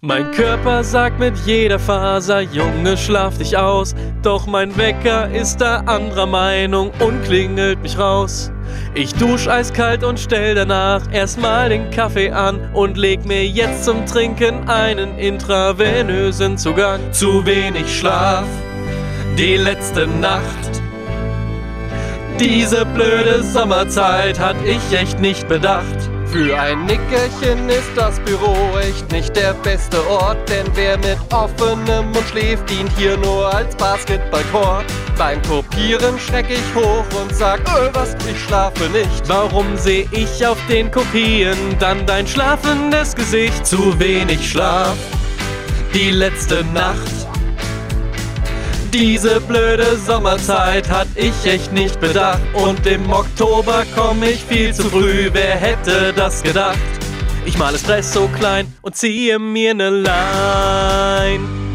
Mein Körper sagt mit jeder Faser, Junge, schlaf dich aus. Doch mein Wecker ist da anderer Meinung und klingelt mich raus. Ich dusch eiskalt und stell danach erstmal den Kaffee an und leg mir jetzt zum Trinken einen intravenösen Zugang. Zu wenig Schlaf, die letzte Nacht. Diese blöde Sommerzeit hat ich echt nicht bedacht. Für ein Nickerchen ist das Büro echt nicht der beste Ort, denn wer mit offenem Mund schläft, dient hier nur als Basketballcourt. Beim Kopieren schreck ich hoch und sag, öh, was, ich schlafe nicht. Warum seh ich auf den Kopien dann dein schlafendes Gesicht? Zu wenig Schlaf, die letzte Nacht. Diese blöde Sommerzeit hat ich echt nicht bedacht. Und im Oktober komm ich viel zu früh, wer hätte das gedacht? Ich mal Espresso klein und ziehe mir ne Line.